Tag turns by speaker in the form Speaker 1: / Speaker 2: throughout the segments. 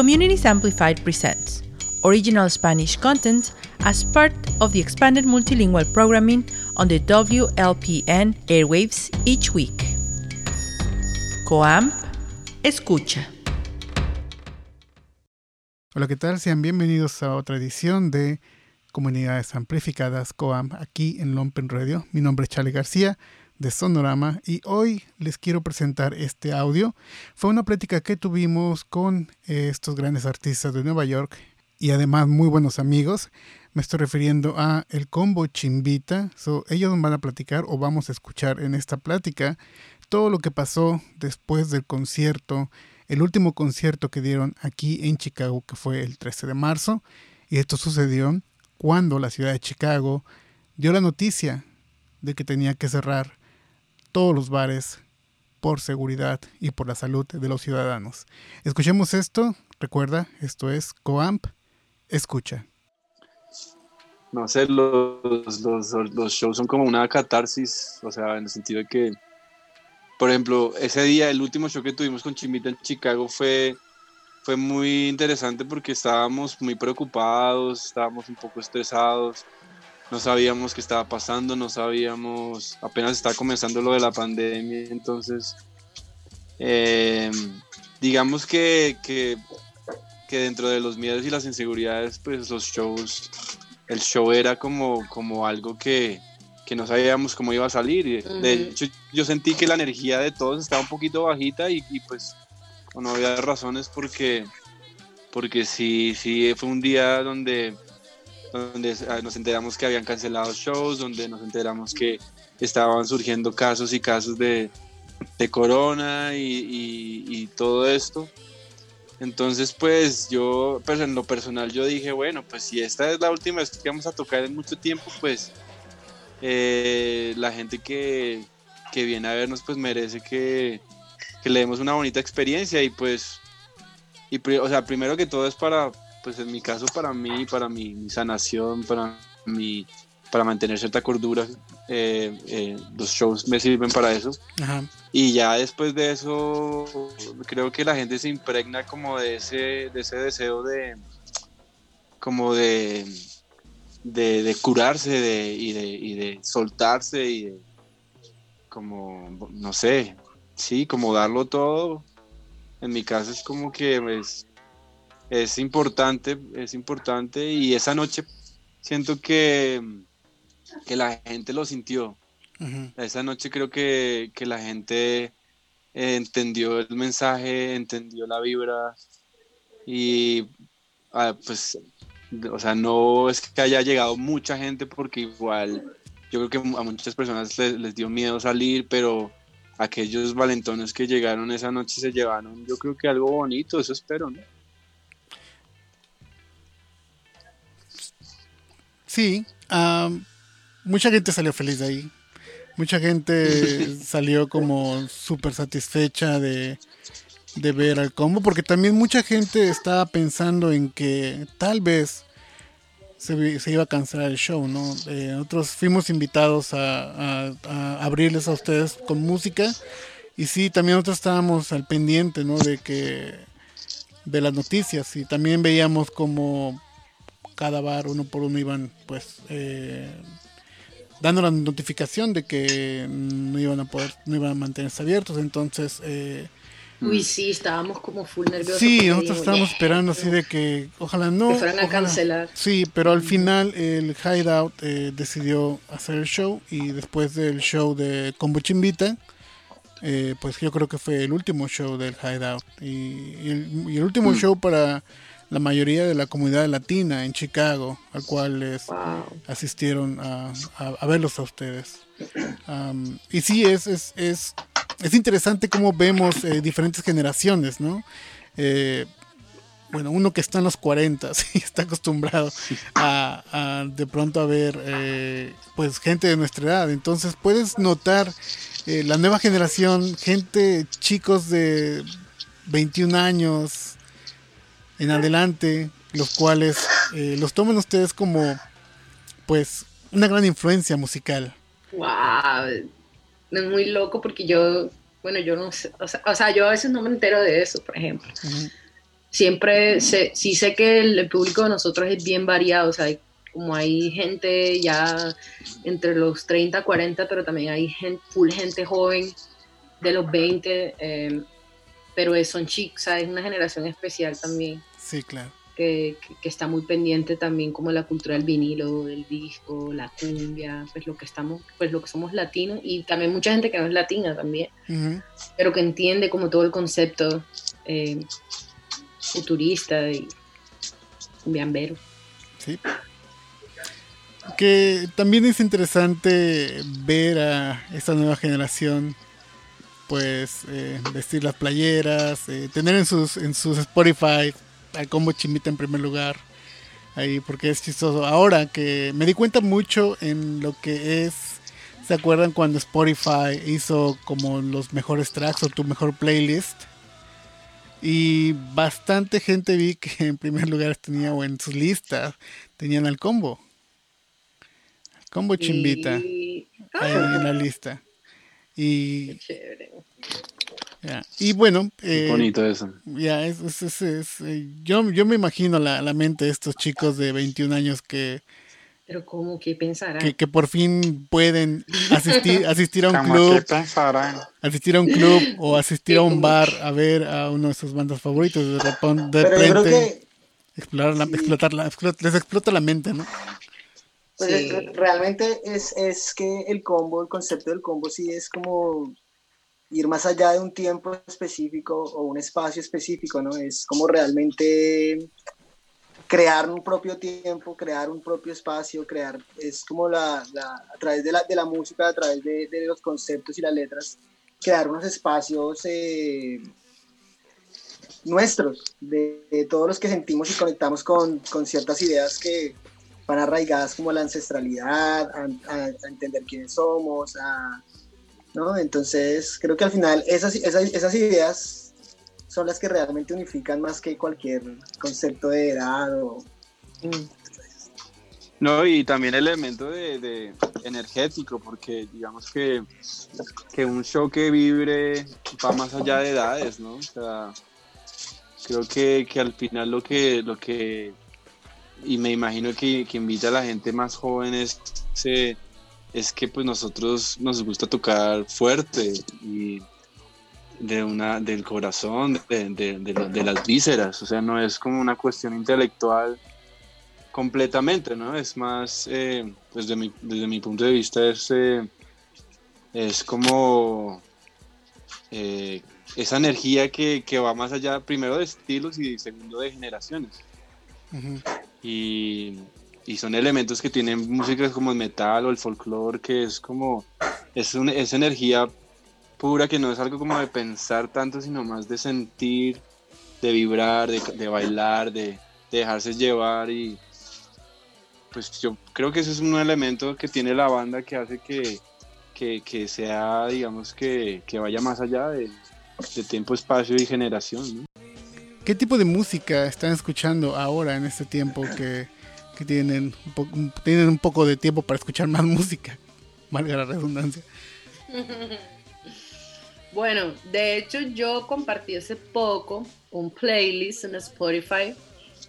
Speaker 1: Communities Amplified presents original Spanish content as part of the expanded multilingual programming on the WLPN airwaves each week. Coam Escucha.
Speaker 2: Hola, ¿qué tal? Sean bienvenidos a otra edición de Comunidades Amplificadas COAM aquí en Lompen Radio. Mi nombre es Charlie García de Sonorama y hoy les quiero presentar este audio. Fue una plática que tuvimos con eh, estos grandes artistas de Nueva York y además muy buenos amigos. Me estoy refiriendo a el combo Chimbita. So, ellos van a platicar o vamos a escuchar en esta plática todo lo que pasó después del concierto, el último concierto que dieron aquí en Chicago, que fue el 13 de marzo. Y esto sucedió cuando la ciudad de Chicago dio la noticia de que tenía que cerrar todos los bares por seguridad y por la salud de los ciudadanos. Escuchemos esto, recuerda, esto es Coamp, escucha.
Speaker 3: No sé, los, los, los shows son como una catarsis, o sea, en el sentido de que, por ejemplo, ese día, el último show que tuvimos con Chimita en Chicago fue, fue muy interesante porque estábamos muy preocupados, estábamos un poco estresados, no sabíamos qué estaba pasando, no sabíamos, apenas estaba comenzando lo de la pandemia, entonces eh, digamos que, que, que, dentro de los miedos y las inseguridades, pues los shows, el show era como, como algo que, que no sabíamos cómo iba a salir. De hecho, yo sentí que la energía de todos estaba un poquito bajita y, y pues no había razones porque, porque sí, sí fue un día donde donde ah, nos enteramos que habían cancelado shows, donde nos enteramos que estaban surgiendo casos y casos de, de corona y, y, todo esto. Entonces, pues yo, pues en lo personal, yo dije, bueno, pues si esta es la última vez que vamos a tocar en mucho tiempo, pues eh, la gente que, que, viene a vernos, pues merece que, que, le demos una bonita experiencia y pues, y, o sea, primero que todo es para, pues en mi caso para mí, para mi, sanación, para mi, para mantener cierta cordura, eh, eh, los shows me sirven para eso. Y ya después de eso, creo que la gente se impregna como de ese, de ese deseo de, como de, de, curarse de, y, de, y de soltarse y de, como, no sé, sí, como darlo todo. En mi caso es como que pues, es importante, es importante y esa noche siento que, que la gente lo sintió. Esa noche creo que, que la gente entendió el mensaje, entendió la vibra y ah, pues, o sea, no es que haya llegado mucha gente porque igual yo creo que a muchas personas les, les dio miedo salir, pero aquellos valentones que llegaron esa noche se llevaron, yo creo que algo bonito, eso espero, ¿no?
Speaker 2: Sí, mucha gente salió feliz de ahí. Mucha gente salió como súper satisfecha de, ver al combo, porque también mucha gente estaba pensando en que tal vez se, iba a cancelar el show, ¿no? Eh, nosotros fuimos invitados a, a, abrirles a ustedes con música y sí, también nosotros estábamos al pendiente, ¿no? De que de las noticias y también veíamos como cada bar uno por uno iban pues eh, dando la notificación de que no iban a poder, no iban a mantenerse abiertos, entonces eh,
Speaker 4: Uy, sí, estábamos como full nerviosos.
Speaker 2: Sí, nosotros estábamos esperando así de que ojalá no.
Speaker 4: Que fueran a cancelar.
Speaker 2: Sí, pero al final el Hideout eh, decidió hacer el show y después del show de Combo Chimbita, eh, pues yo creo que fue el último show del Hideout. Y, el, último mm. show para la mayoría de la comunidad latina en Chicago, al cual les asistieron a, a, verlos a ustedes. y sí, es, es, es, es, interesante cómo vemos eh, diferentes generaciones, ¿no? Eh, bueno, uno que está en los 40 y está acostumbrado a, de pronto a ver eh, pues gente de nuestra edad. Entonces puedes notar la nueva generación, gente, chicos de 21 años, en adelante, los cuales eh, los toman ustedes como, pues, una gran influencia musical.
Speaker 4: ¡Wow! Es muy loco porque yo, bueno, yo no sé, o sea, yo a veces no me entero de eso, por ejemplo. siempre sé, sí sé que el, el público de nosotros es bien variado, o sea, hay- como hay gente ya entre los 30, 40, pero también hay gente, full gente joven de los 20, eh, pero es- son chicos, es una generación especial también
Speaker 2: Sí, claro.
Speaker 4: que, que- que está muy pendiente también como la cultura del vinilo, del disco, la cumbia, pues lo que estamos, pues lo que somos latinos y también mucha gente que no es latina también, pero que entiende como todo el concepto eh, futurista y cumbiambero.
Speaker 2: Sí. Que también es interesante ver a esta nueva generación, pues, eh, vestir las playeras, eh, tener en sus, en sus Spotify al combo chimita en primer lugar. Ahí, porque es chistoso. Ahora que me di cuenta mucho en lo que es. ¿Se acuerdan cuando Spotify hizo como los mejores tracks o tu mejor playlist? Y bastante gente vi que en primer lugar tenía o en sus listas tenían al combo. Al combo chimbita
Speaker 4: Y,
Speaker 2: ahí en la lista. Y,
Speaker 4: qué chévere.
Speaker 2: Ya. y bueno, eh,
Speaker 3: bonito eso.
Speaker 2: ya, es, es- es- es, eh, yo, yo me imagino la, la mente de estos chicos de 21 años que,
Speaker 4: Pero ¿cómo que pensará?
Speaker 2: que, que por fin pueden asistir, asistir a un club,
Speaker 5: que pensarán.
Speaker 2: asistir a un club o asistir a un bar a ver a uno de sus bandas favoritas. De repente, de
Speaker 6: Pero yo creo
Speaker 2: repente
Speaker 6: que
Speaker 2: explorar la,
Speaker 6: sí.
Speaker 2: explotar la- les explota la mente, ¿no?
Speaker 6: pues,
Speaker 4: Sí.
Speaker 6: realmente es, es que el combo, el concepto del combo sí es como ir más allá de un tiempo específico o un espacio específico, ¿no? Es como realmente crear un propio tiempo, crear un propio espacio, crear, es como la, a través de la, de la música, a través de, de los conceptos y las letras, crear unos espacios eh, nuestros, de, todos los que sentimos y conectamos con, con ciertas ideas que van arraigadas como la ancestralidad, a entender quiénes somos, a, ¿no? Entonces, creo que al final esas, esas, esas ideas son las que realmente unifican más que cualquier concepto de edad o...
Speaker 3: No, y también el elemento de, de energético, porque digamos que, que un show que vibre va más allá de edades, ¿no? O sea, creo que, que al final lo que, lo que, y me imagino que, que invita a la gente más joven es, se- es que pues nosotros nos gusta tocar fuerte y de una, del corazón, de, de- de lo- de las vísceras, o sea, no es como una cuestión intelectual completamente, ¿no? Es más, eh, pues de mi- desde mi punto de vista es, eh, es como eh, esa energía que, que va más allá, primero de estilos y segundo de generaciones. Y, y son elementos que tienen músicas como el metal o el folclore, que es como, es, es energía pura que no es algo como de pensar tanto, sino más de sentir, de vibrar, de, de bailar, de, de dejarse llevar y pues yo creo que ese es un elemento que tiene la banda que hace que, que, que sea, digamos, que, que vaya más allá de, de tiempo, espacio y generación.
Speaker 2: ¿Qué tipo de música están escuchando ahora en este tiempo que, tienen, un po- un- tienen un poco de tiempo para escuchar más música? Valga la redundancia.
Speaker 4: Bueno, de hecho yo compartí hace poco un playlist en Spotify.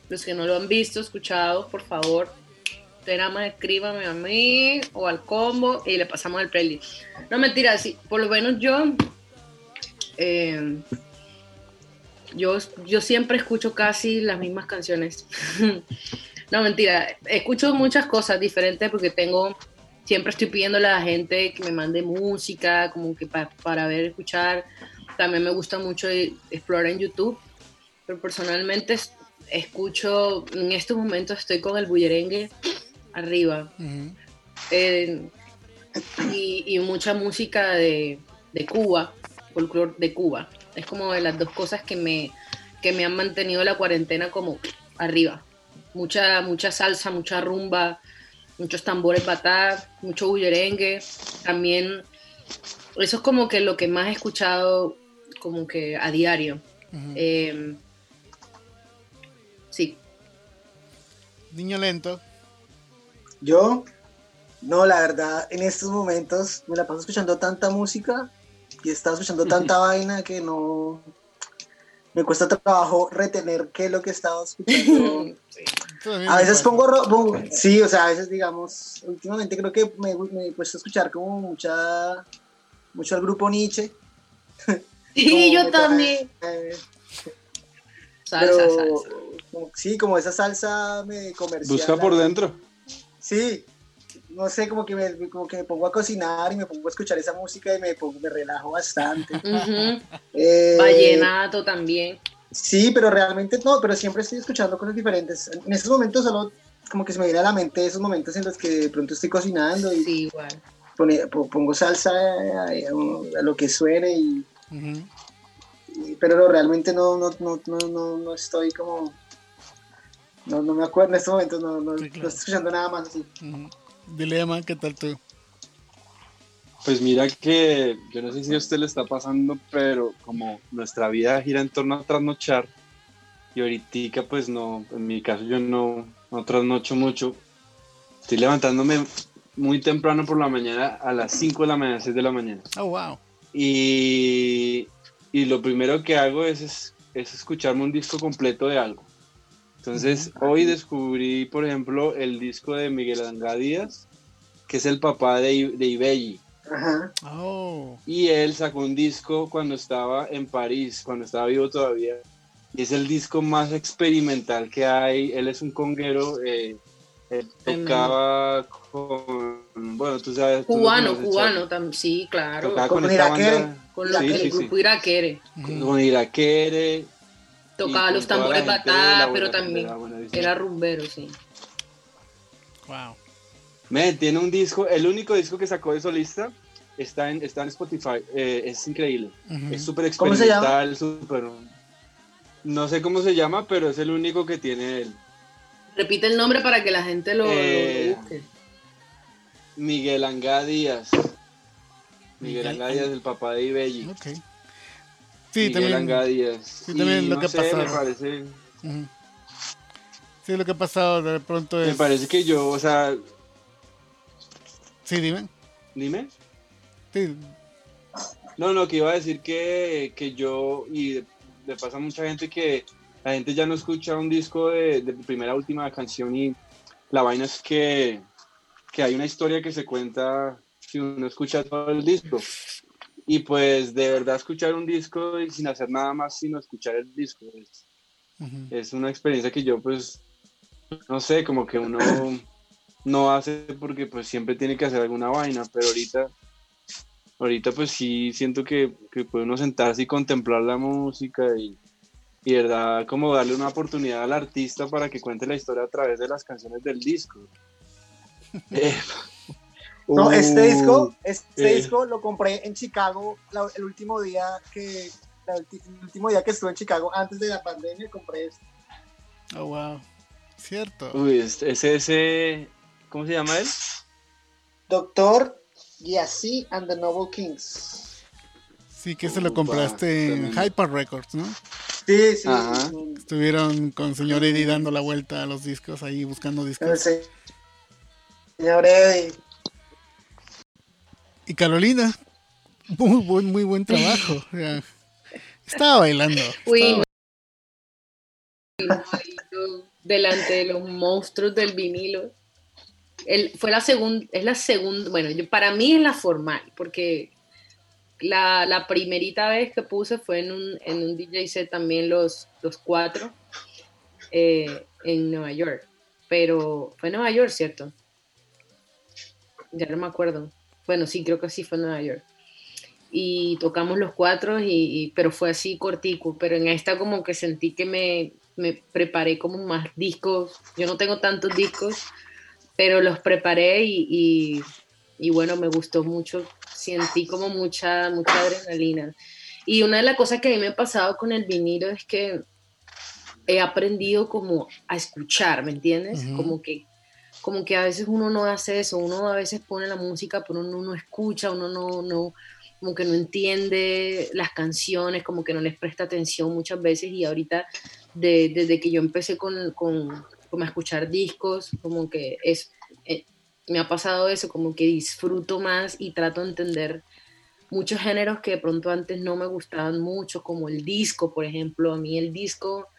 Speaker 4: Los que no lo han visto, escuchado, por favor, usted nada más escríbame a mí o al combo y le pasamos el playlist. No mentira, sí, por lo menos yo, eh, yo, yo siempre escucho casi las mismas canciones. no mentira, escucho muchas cosas diferentes porque tengo siempre estoy pidiéndole a la gente que me mande música, como que pa- para ver, escuchar. También me gusta mucho e- explorar en YouTube, pero personalmente es- escucho, en estos momentos estoy con el bullerengue arriba eh, y, y mucha música de, de Cuba, folclore de Cuba. Es como de las dos cosas que me, que me han mantenido la cuarentena como arriba. Mucha, mucha salsa, mucha rumba, muchos tambores batá, mucho bullerengue. También, eso es como que lo que más he escuchado como que a diario. Eh, sí,
Speaker 2: Niño lento.
Speaker 6: Yo, no, la verdad, en estos momentos me la paso escuchando tanta música y he estado escuchando tanta vaina que no, me cuesta trabajo retener qué es lo que he estado escuchando.
Speaker 4: Sí.
Speaker 6: A veces pongo, sí, o sea, a veces digamos, últimamente creo que me, me he puesto a escuchar como mucha, mucho al grupo Nietzsche.
Speaker 4: Sí,
Speaker 6: Como
Speaker 4: yo también.
Speaker 6: trae-
Speaker 4: Salsa,
Speaker 6: pero,
Speaker 4: salsa.
Speaker 6: como- sí, como esa salsa me comercial.
Speaker 3: Busca por dentro.
Speaker 6: Sí, no sé, como que, me, como que me pongo a cocinar y me pongo a escuchar esa música y me, pongo, me relajo bastante. Eh,
Speaker 4: Vallenato también.
Speaker 6: Sí, pero realmente no, pero siempre estoy escuchando cosas diferentes. En estos momentos solo como que se me viene a la mente esos momentos en los que de pronto estoy cocinando y
Speaker 4: Sí, igual.
Speaker 6: pone- po- pongo salsa a, a- a lo que suene y,
Speaker 2: Ujú.
Speaker 6: y- pero no, realmente no, no, no, no, no, no estoy como no, no me acuerdo en estos momentos no, no,
Speaker 2: Sí,
Speaker 6: no estoy escuchando nada más así.
Speaker 2: Dilema, ¿qué tal tú?
Speaker 3: Pues mira que yo no sé si a usted le está pasando, pero como nuestra vida gira en torno a trasnochar, y ahorita pues no, en mi caso yo no, no trasnocho mucho, estoy levantándome muy temprano por la mañana, a las 5 de la mañana, 6 de la mañana.
Speaker 2: Oh, wow.
Speaker 3: Y, y lo primero que hago es, es, es escucharme un disco completo de algo. Entonces, hoy descubrí, por ejemplo, el disco de Miguel Angá Díaz, que es el papá de, I- de Ibelli.
Speaker 6: Ajá.
Speaker 2: Oh,
Speaker 3: Y él sacó un disco cuando estaba en París, cuando estaba vivo todavía. Y es el disco más experimental que hay. Él es un conguero. eh, él tocaba con. Bueno, tú sabes.
Speaker 4: Cubano, cubano, tam- sí, claro.
Speaker 3: Tocaba
Speaker 6: Con
Speaker 3: con, esta
Speaker 6: Iraquere.
Speaker 3: banda.
Speaker 4: Con
Speaker 3: Sí,
Speaker 4: que
Speaker 3: sí,
Speaker 4: el
Speaker 3: sí.
Speaker 4: grupo Iraquere.
Speaker 3: Con Iraquere.
Speaker 4: Tocaba
Speaker 3: y
Speaker 4: los tambores batá, pero también era rumbero, sí.
Speaker 2: wow.
Speaker 3: Me, tiene un disco, el único disco que sacó de solista está en, está en Spotify. eh, es increíble. Es súper experimental, súper. No sé cómo se llama, pero es el único que tiene él.
Speaker 4: Repite el nombre para que la gente lo,
Speaker 3: Eh,
Speaker 4: busque.
Speaker 3: Miguel Angá Díaz. Miguel
Speaker 2: Miguel
Speaker 3: Angá Díaz, el papá de Ibelli.
Speaker 2: Sí,
Speaker 3: Miguel
Speaker 2: también. Sí, también
Speaker 3: Y
Speaker 2: lo
Speaker 3: no
Speaker 2: que
Speaker 3: sé,
Speaker 2: pasaba.
Speaker 3: me parece.
Speaker 2: Sí, lo que ha pasado de pronto
Speaker 3: me
Speaker 2: es.
Speaker 3: parece que yo, o sea,
Speaker 2: Sí, dime.
Speaker 3: dime.
Speaker 2: Sí,
Speaker 3: No, no, que iba a decir que, que yo, y le pasa a mucha gente que la gente ya no escucha un disco de, de primera a última canción y la vaina es que, que hay una historia que se cuenta si uno escucha todo el disco. Y pues de verdad escuchar un disco y sin hacer nada más sino escuchar el disco. Es, una experiencia que yo pues, no sé, como que uno no hace porque pues siempre tiene que hacer alguna vaina, pero ahorita ahorita pues sí siento que, que puede uno sentarse y contemplar la música y, y verdad como darle una oportunidad al artista para que cuente la historia a través de las canciones del disco. Eh,
Speaker 6: No,
Speaker 3: uh,
Speaker 6: este disco, este
Speaker 3: eh.
Speaker 6: disco lo compré en Chicago la- el último día que la el último día que estuve en Chicago antes de la pandemia compré este.
Speaker 2: Oh, wow. Cierto.
Speaker 3: Uy, este- ese, ese, ¿cómo se llama él?
Speaker 6: Doctor Yassi and the Noble Kings.
Speaker 2: Sí, que se lo
Speaker 3: Upa,
Speaker 2: compraste en. Hyper Records, ¿no?
Speaker 6: Sí, sí.
Speaker 3: Ajá.
Speaker 2: Estuvieron con señor Eddie dando la vuelta a los discos ahí buscando discos.
Speaker 6: se- Señor Eddie.
Speaker 2: Y Carolina, muy buen, muy buen trabajo. o sea, estaba bailando.
Speaker 4: Uy,
Speaker 2: estaba.
Speaker 4: Bailando delante de los monstruos del vinilo. El, fue la segunda, es la segunda, bueno, yo- para mí es la formal, porque la, la primerita vez que puse fue en un, en un DJ set también los, los cuatro eh, en Nueva York, pero fue en Nueva York, ¿cierto? Ya no me acuerdo. Bueno, sí, creo que sí fue en Nueva York. Y tocamos los cuatro, y, y- pero fue así cortico, pero en esta como que sentí que me, me preparé como más discos. Yo no tengo tantos discos, pero los preparé y, y- y bueno, me gustó mucho. Sentí como mucha, mucha adrenalina. Y una de las cosas que a mí me ha pasado con el vinilo es que he aprendido como a escuchar, ¿me entiendes? Como que como que a veces uno no hace eso, uno a veces pone la música, pero uno no escucha, uno no, no, como que no entiende las canciones, como que no les presta atención muchas veces y ahorita de- desde que yo empecé con, con, como a escuchar discos, como que es, eh, me ha pasado eso, como que disfruto más y trato de entender muchos géneros que de pronto antes no me gustaban mucho, como el disco, por ejemplo. A mí el disco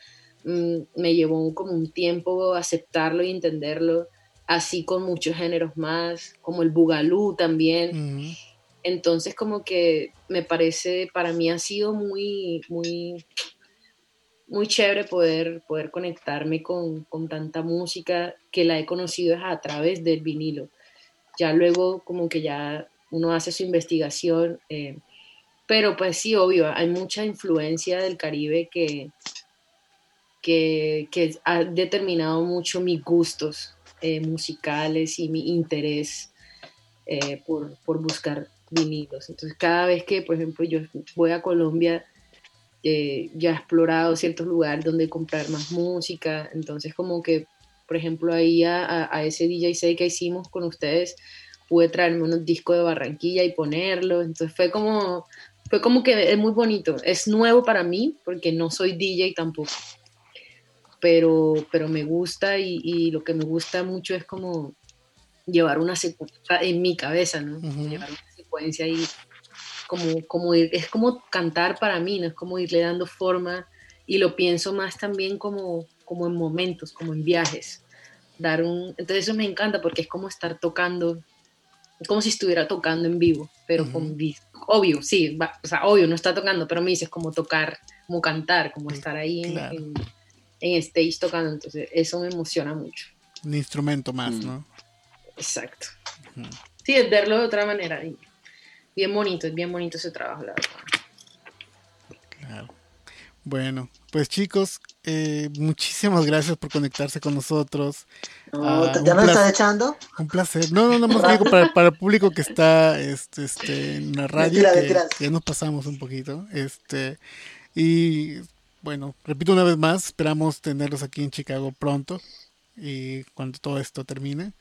Speaker 4: mm, me llevó como un tiempo aceptarlo y entenderlo, así con muchos géneros más, como el bugalú también. Entonces como que me parece, para mí ha sido muy, muy, muy chévere poder, poder conectarme con, con tanta música que la he conocido a través del vinilo. Ya luego como que ya uno hace su investigación, eh, pero pues sí, obvio, hay mucha influencia del Caribe que, que, que ha determinado mucho mis gustos eh, musicales y mi interés eh, por, por, buscar vinilos. Entonces, cada vez que, por ejemplo, yo voy a Colombia, ya he explorado ciertos lugares donde comprar más música, entonces como que, por ejemplo, ahí a, a ese DJ set que hicimos con ustedes, pude traerme unos discos de Barranquilla y ponerlo, entonces fue como, fue como que es muy bonito, es nuevo para mí porque no soy DJ tampoco, pero, pero me gusta y, lo que me gusta mucho es como llevar una secuencia en mi cabeza, ¿no? Llevar una secuencia y como, como es como cantar para mí, ¿no? Es como irle dando forma y lo pienso más también como, como en momentos, como en viajes. Dar un, entonces eso me encanta porque es como estar tocando como si estuviera tocando en vivo, pero con obvio, sí, o sea, obvio, no está tocando, pero me dices como tocar, como cantar, como estar ahí en, en, stage tocando, entonces eso me emociona mucho.
Speaker 2: Un instrumento más, mm. ¿no?
Speaker 4: Exacto. Sí, es verlo de otra manera. bien bonito, es bien bonito ese trabajo, la verdad.
Speaker 2: Claro. Bueno, pues chicos, eh, muchísimas gracias por conectarse con nosotros.
Speaker 6: Ah, ¿Ya me estás echando?
Speaker 2: Un placer. No, no, no más digo para, para, el público que está este, este, en la radio, que, ya nos pasamos un poquito. Este, y bueno, repito una vez más, esperamos tenerlos aquí en Chicago pronto y cuando todo esto termine.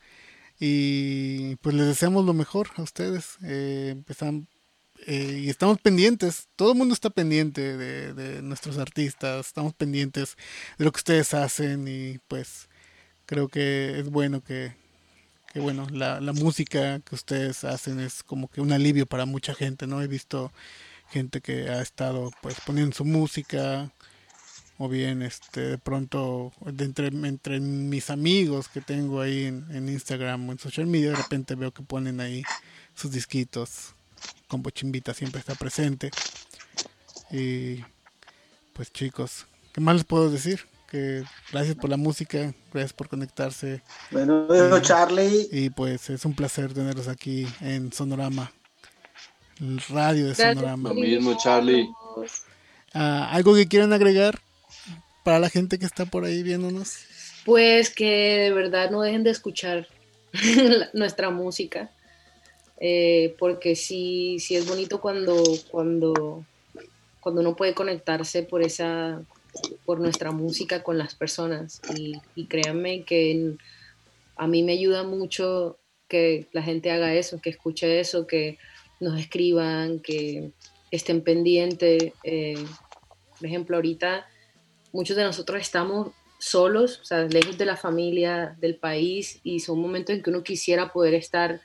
Speaker 2: Y pues les deseamos lo mejor a ustedes. Eh, empezamos, eh, y estamos pendientes, todo el mundo está pendiente de, nuestros artistas, estamos pendientes de lo que ustedes hacen y pues creo que es bueno que, que bueno, la, la, música que ustedes hacen es como que un alivio para mucha gente, ¿no? He visto gente que ha estado pues poniendo su música o bien este de pronto de entre, entre mis amigos que tengo ahí en, en Instagram o en social media de repente veo que ponen ahí sus disquitos Combo Chimbita siempre está presente. Y pues chicos, ¿qué más les puedo decir? Que gracias por la música, gracias por conectarse.
Speaker 6: Bueno, Charlie.
Speaker 2: Y pues es un placer tenerlos aquí en Sonorama, el radio de Sonorama.
Speaker 3: Lo mismo, Charlie.
Speaker 2: Ah, ¿Algo que quieran agregar para la gente que está por ahí viéndonos?
Speaker 4: Pues que de verdad no dejen de escuchar nuestra música eh, porque sí, sí es bonito cuando, cuando, cuando uno puede conectarse por esa por nuestra música con las personas y, créanme que a mí me ayuda mucho que la gente haga eso, que escuche eso, que nos escriban, que estén pendientes. Eh, por ejemplo, ahorita muchos de nosotros estamos solos, o sea, lejos de la familia, del país, y son momentos en que uno quisiera poder estar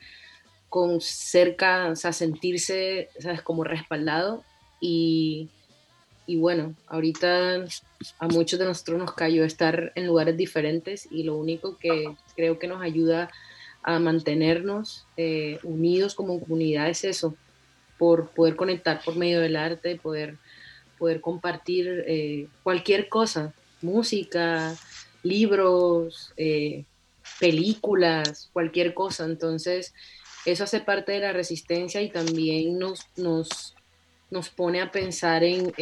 Speaker 4: con cerca, o sea, sentirse, ¿sabes? Como respaldado. Y, y bueno, ahorita a muchos de nosotros nos cayó estar en lugares diferentes y lo único que creo que nos ayuda a mantenernos eh, unidos como comunidad es eso, por poder conectar por medio del arte, poder, poder compartir eh, cualquier cosa, música, libros, eh, películas, cualquier cosa. Entonces, eso hace parte de la resistencia y también nos, nos, nos pone a pensar en,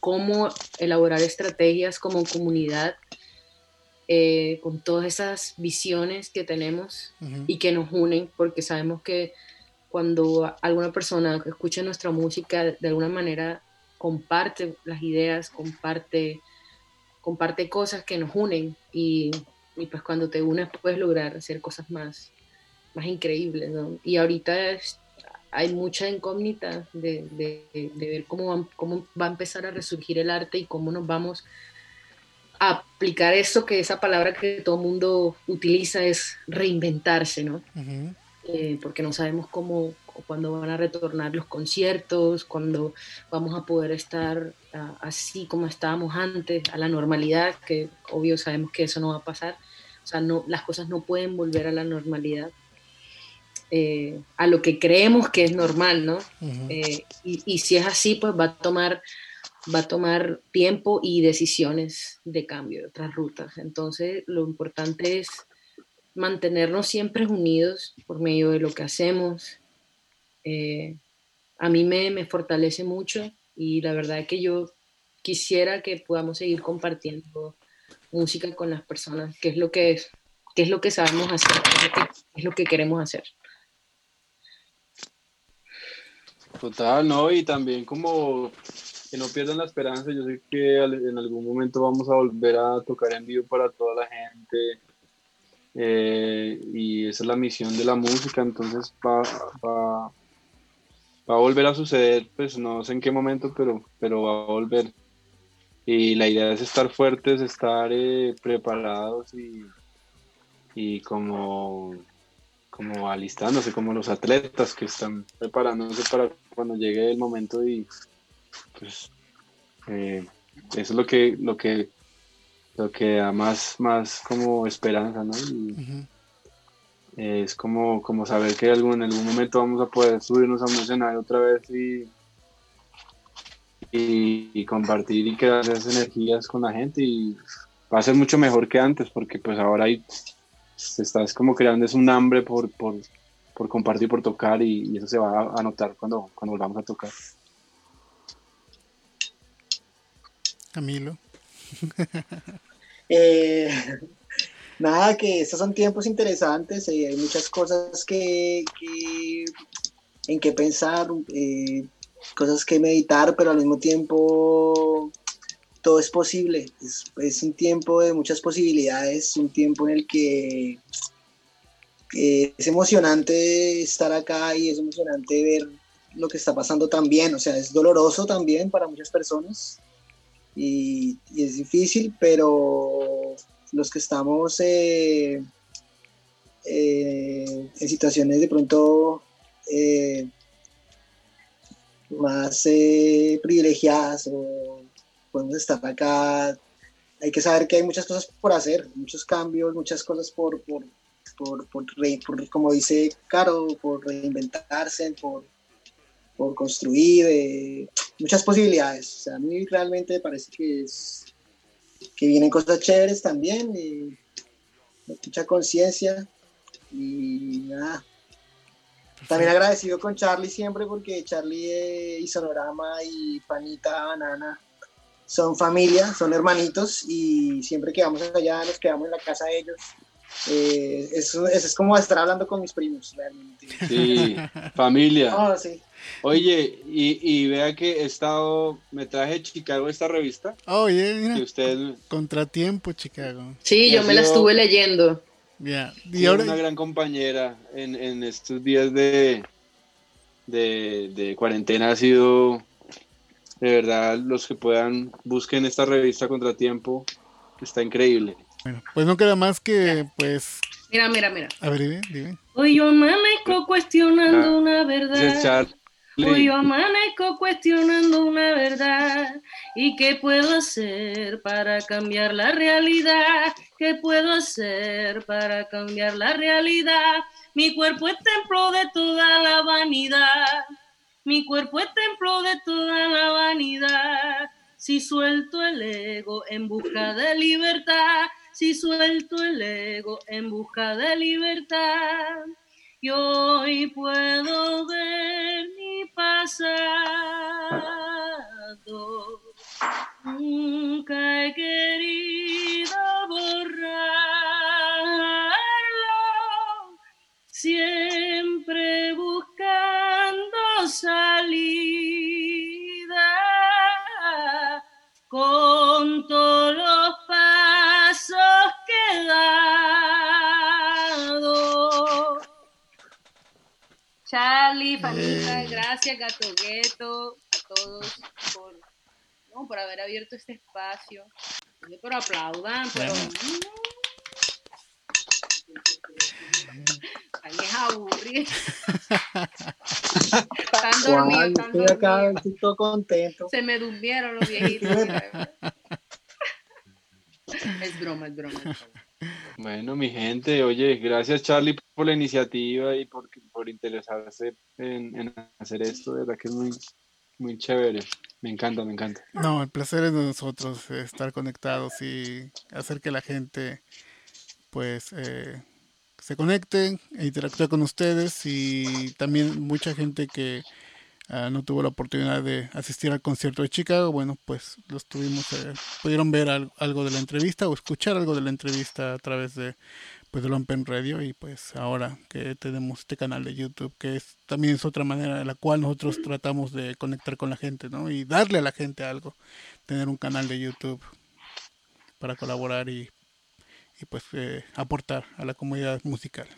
Speaker 4: cómo elaborar estrategias como comunidad eh, con todas esas visiones que tenemos y que nos unen, porque sabemos que cuando alguna persona escucha nuestra música, de alguna manera comparte las ideas, comparte, comparte cosas que nos unen y, y pues cuando te unes puedes lograr hacer cosas más, más increíbles, ¿no? Y ahorita hay mucha incógnita de, ver cómo va, cómo va a empezar a resurgir el arte y cómo nos vamos a aplicar eso, que esa palabra que todo mundo utiliza es reinventarse, ¿no? Eh, porque no sabemos cómo, o cuándo van a retornar los conciertos, cuándo vamos a poder estar ah, así como estábamos antes, a la normalidad, que obvio sabemos que eso no va a pasar. O sea, no, las cosas no pueden volver a la normalidad. Eh, a lo que creemos que es normal, ¿no? Eh, y, y, si es así, pues va a tomar va a tomar tiempo y decisiones de cambio, de otras rutas. Entonces, lo importante es mantenernos siempre unidos por medio de lo que hacemos. Eh, a mí me, me, fortalece mucho y la verdad es que yo quisiera que podamos seguir compartiendo música con las personas, que es lo que, es, que es lo que sabemos hacer, es lo que queremos hacer.
Speaker 3: Total, ¿no? Y también como que no pierdan la esperanza, yo sé que en algún momento vamos a volver a tocar en vivo para toda la gente, eh, y esa es la misión de la música, entonces va, va, va, a volver a suceder, pues no sé en qué momento, pero, pero va a volver. Y la idea es estar fuertes, estar eh, preparados y, y como, como alistándose, como los atletas que están preparándose para cuando llegue el momento y pues eh, eso es lo que, lo que lo que da más, más como esperanza, ¿no? Es como, como saber que algún, en algún momento vamos a poder subirnos a un escenario otra vez y, y, compartir y crear esas energías con la gente y va a ser mucho mejor que antes porque pues ahora hay, se está como creando es un hambre por, por, por compartir, por tocar y, y, eso se va a notar cuando, cuando volvamos a tocar.
Speaker 2: Camilo.
Speaker 6: Eh, nada, que estos son tiempos interesantes, eh, hay muchas cosas que, en que pensar, eh, cosas que meditar, pero al mismo tiempo todo es posible. Es, un tiempo de muchas posibilidades, un tiempo en el que es emocionante estar acá y es emocionante ver lo que está pasando también. O sea, es doloroso también para muchas personas y, es difícil, pero los que estamos eh, eh, en situaciones de pronto eh, más privilegiadas o podemos estar acá, hay que saber que hay muchas cosas por hacer, muchos cambios, muchas cosas por, por, por, por como dice Caro, por reinventarse, por por construir, muchas posibilidades. O sea, a mí realmente me parece que, es, que vienen cosas chéveres también, y mucha conciencia y nada. También agradecido con Charlie siempre porque Charlie eh, y Sonorama y Panita Banana son familia, son hermanitos y siempre que vamos allá nos quedamos en la casa de ellos. Eh, eso, es como estar hablando con mis primos, realmente.
Speaker 3: Sí, familia.
Speaker 6: Oh, sí.
Speaker 3: Oye, y, vea que he estado, me traje Chicago esta revista.
Speaker 2: Oye, mira.
Speaker 3: usted...
Speaker 2: Contratiempo, Chicago.
Speaker 4: Sí, yo me la estuve leyendo.
Speaker 3: Ya. Y ahora... Una gran compañera en, estos días de, de, cuarentena ha sido, de verdad, los que puedan, busquen esta revista Contratiempo, está increíble.
Speaker 2: Bueno, pues no queda más que, pues...
Speaker 4: Mira, mira, mira.
Speaker 2: A ver, dime, dime.
Speaker 4: Hoy yo amanezco cuestionando ah, una verdad. Hoy yo amanezco cuestionando una verdad. ¿Y qué puedo hacer para cambiar la realidad? ¿Qué puedo hacer para cambiar la realidad? Mi cuerpo es templo de toda la vanidad. Mi cuerpo es templo de toda la vanidad. Si suelto el ego en busca de libertad, si suelto el ego en busca de libertad y hoy puedo ver mi pasado. Nunca he querido Gracias, Gato Gueto, a todos por, no, por haber abierto este espacio. Pero aplaudan, pero. Ay, es aburrido. Están dormidos,
Speaker 6: Guay,
Speaker 4: están
Speaker 6: estoy acá, estoy todo contento.
Speaker 4: Se me durmieron los viejitos. es broma, es broma. es broma.
Speaker 3: Bueno, mi gente, oye, gracias Charlie por la iniciativa y por, por interesarse en, hacer esto, de verdad que es muy, muy chévere. Me encanta, me encanta.
Speaker 2: No, el placer es de nosotros eh, estar conectados y hacer que la gente pues eh, se conecte e interactúe con ustedes y también mucha gente que ah, no tuvo la oportunidad de asistir al concierto de Chicago, bueno, pues los tuvimos, eh, pudieron ver al- algo de la entrevista o escuchar algo de la entrevista a través de pues del Open Radio y pues ahora que tenemos este canal de YouTube que es también es otra manera en la cual nosotros tratamos de conectar con la gente, ¿no? Y darle a la gente algo, tener un canal de YouTube para colaborar y, y pues eh, aportar a la comunidad musical.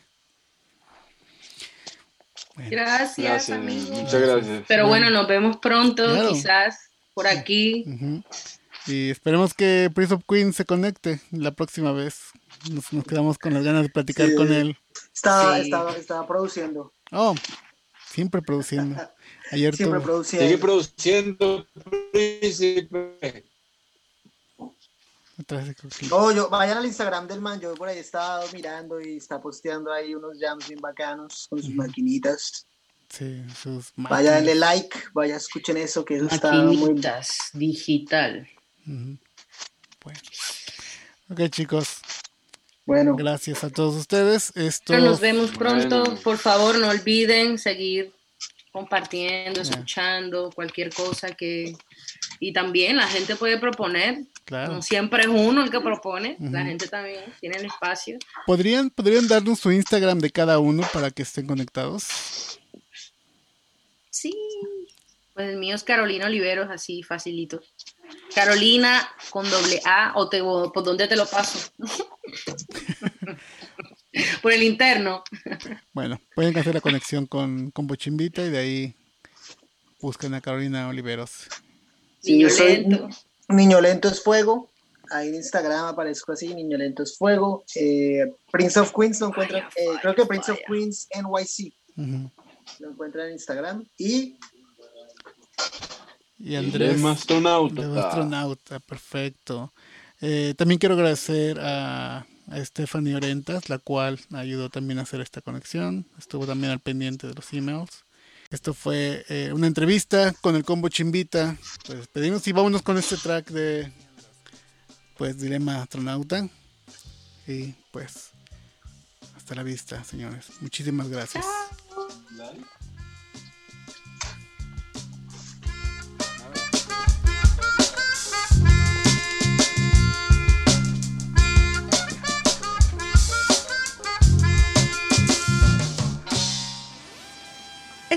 Speaker 2: Bueno,
Speaker 4: Gracias,
Speaker 3: Gracias,
Speaker 4: amigos.
Speaker 3: muchas gracias.
Speaker 4: Pero bueno, nos vemos pronto,
Speaker 2: Claro.
Speaker 4: quizás por aquí.
Speaker 2: Y esperemos que Prince of Queen se conecte la próxima vez. Nos, nos quedamos con las ganas de platicar
Speaker 6: Sí.
Speaker 2: con él.
Speaker 6: Estaba,
Speaker 4: Sí.
Speaker 6: estaba, estaba produciendo.
Speaker 2: Oh, siempre produciendo. Ayer
Speaker 6: Siempre
Speaker 2: tuvo-
Speaker 6: produciendo.
Speaker 3: Sigue produciendo, príncipe.
Speaker 6: No, yo, vayan al Instagram del man, yo por ahí he estado mirando y está posteando ahí unos jams bien bacanos con sus maquinitas.
Speaker 2: Sí, sus
Speaker 6: Vaya, denle
Speaker 2: máquinas.
Speaker 6: like, vaya, escuchen eso, que eso está muy...
Speaker 4: Maquinitas
Speaker 2: Bueno. Ok, chicos.
Speaker 6: Bueno,
Speaker 2: Gracias a todos ustedes. Esto
Speaker 4: nos vemos pronto.
Speaker 3: Bueno.
Speaker 4: Por favor, no olviden seguir compartiendo, escuchando cualquier cosa que... Y también la gente puede proponer.
Speaker 2: Claro.
Speaker 4: No siempre es uno el que propone. La gente también tiene el espacio.
Speaker 2: ¿Podrían, ¿Podrían darnos su Instagram de cada uno para que estén conectados?
Speaker 4: Sí. Pues el mío es Carolina Oliveros, así facilito. Carolina con doble A o te, o por dónde te lo paso. por el interno.
Speaker 2: Bueno, pueden hacer la conexión con, con Bochimbita y de ahí buscan a Carolina Oliveros.
Speaker 4: Niño lento.
Speaker 6: Niño Lento es Fuego. Ahí en Instagram aparezco así, Niño Lento es Fuego. Eh, Prince of Queens lo encuentran, eh, creo que Prince of. Queens NYC
Speaker 2: Ujú.
Speaker 6: lo encuentran en Instagram. Y
Speaker 2: Y Andrés.
Speaker 3: De astronauta.
Speaker 2: De astronauta, perfecto. Eh, también quiero agradecer a, a Stephanie Orentas, la cual ayudó también a hacer esta conexión. Estuvo también al pendiente de los emails. Esto fue eh, una entrevista con el combo Chimbita. Pues pedimos y vámonos con este track de pues Dilema Astronauta. Y pues hasta la vista, señores. Muchísimas gracias.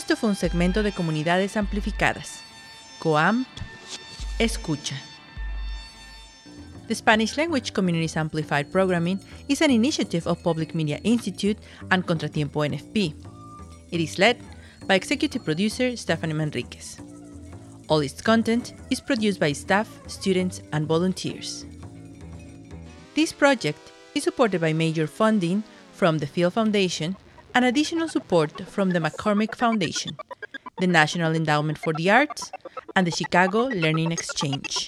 Speaker 1: Esto fue un segmento de Comunidades Amplificadas. COAM Escucha. The Spanish Language Communities Amplified Programming is an initiative of Public Media Institute and Contratiempo NFP. It is led by executive producer Stephanie Manriquez. All its content is produced by staff, students, and volunteers. This project is supported by major funding from the Field Foundation and additional support from the McCormick Foundation, the National Endowment for the Arts, and the Chicago Learning Exchange.